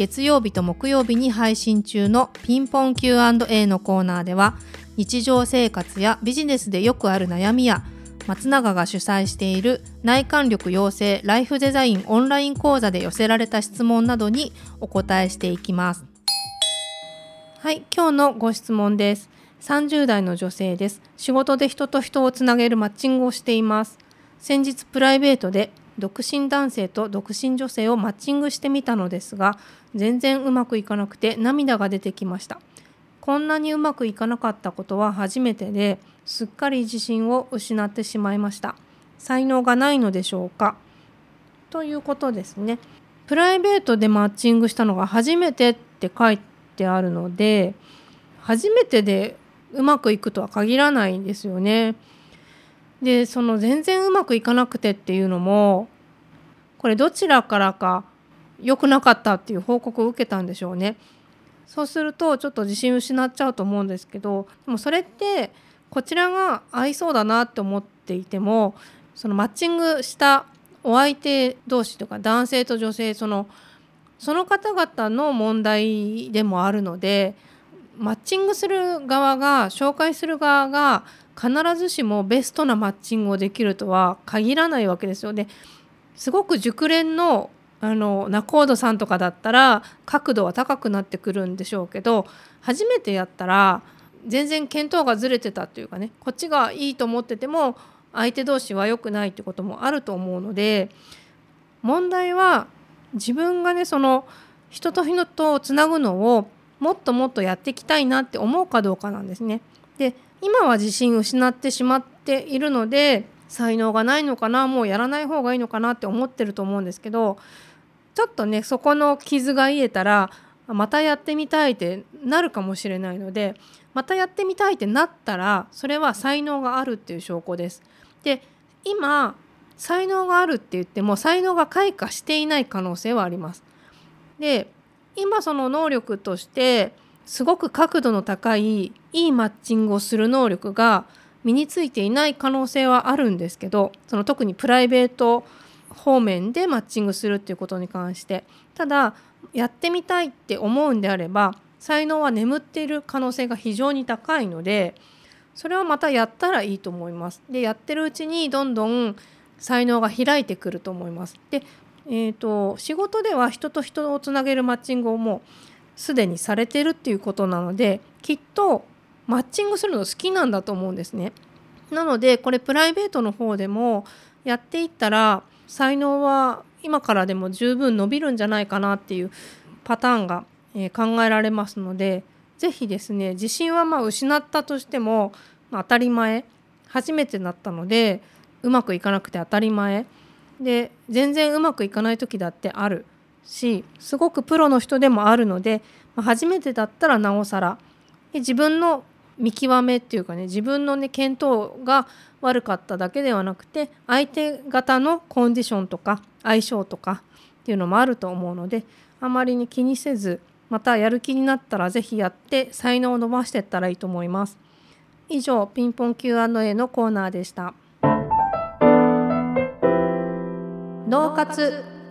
月曜日と木曜日に配信中のピンポン Q&A のコーナーでは日常生活やビジネスでよくある悩みや松永が主催している内観力養成ライフデザインオンライン講座で寄せられた質問などにお答えしていきます。はい今日のご質問です。30代の女性です。仕事で人と人をつなげるマッチングをしています。先日プライベートで独身男性と独身女性をマッチングしてみたのですが全然うまくいかなくて涙が出てきました。こんなにうまくいかなかったことは初めてですっかり自信を失ってしまいました。才能がないのでしょうか。ということですね。プライベートでマッチングしたのが初めてって書いてあるので初めてでうまくいくとは限らないんですよね。でその全然うまくいかなくてっていうのもこれどちらからか良くなかったっていう報告を受けたんでしょうね。そうするとちょっと自信失っちゃうと思うんですけどでもそれってこちらが合いそうだなって思っていてもそのマッチングしたお相手同士とか男性と女性そのその方々の問題でもあるのでマッチングする側が紹介する側が必ずしもベストなマッチングをできるとは限らないわけですよね。すごく熟練のあの仲人さんとかだったら角度は高くなってくるんでしょうけど初めてやったら全然見当がずれてたっていうかねこっちがいいと思ってても相手同士は良くないってこともあると思うので問題は自分がねその人と人とつなぐのをもっともっとやっていきたいなって思うかどうかなんですね。で今は自信失ってしまっているので才能がないのかなもうやらない方がいいのかなって思ってると思うんですけどちょっとねそこの傷が癒えたらまたやってみたいってなるかもしれないのでまたやってみたいってなったらそれは才能があるっていう証拠です。で今才能があるって言っても才能が開花していない可能性はあります。で今その能力としてすごく角度の高いいいマッチングをする能力が身についていない可能性はあるんですけどその特にプライベート方面でマッチングするっていうことに関してただやってみたいって思うんであれば才能は眠っている可能性が非常に高いのでそれはまたやったらいいと思います。でやってるうちにどんどん才能が開いてくると思います。でえーと、仕事では人と人をつなげるマッチングをもうすでにされてるっていうことなのできっとマッチングするの好きなんだと思うんですね。なのでこれプライベートの方でもやっていったら才能は今からでも十分伸びるんじゃないかなっていうパターンが、え考えられますので是非ですね自信はまあ失ったとしても、ま、当たり前初めてだったのでうまくいかなくて当たり前で全然うまくいかない時だってあるしすごくプロの人でもあるので、ま、初めてだったらなおさらで自分の見極めっていうかね自分のね見当が悪かっただけではなくて相手方のコンディションとか相性とかっていうのもあると思うのであまりに気にせずまたやる気になったら是非やって才能を伸ばしていったらいいと思います。以上ピンポン Q&A のコーナーでした。脳活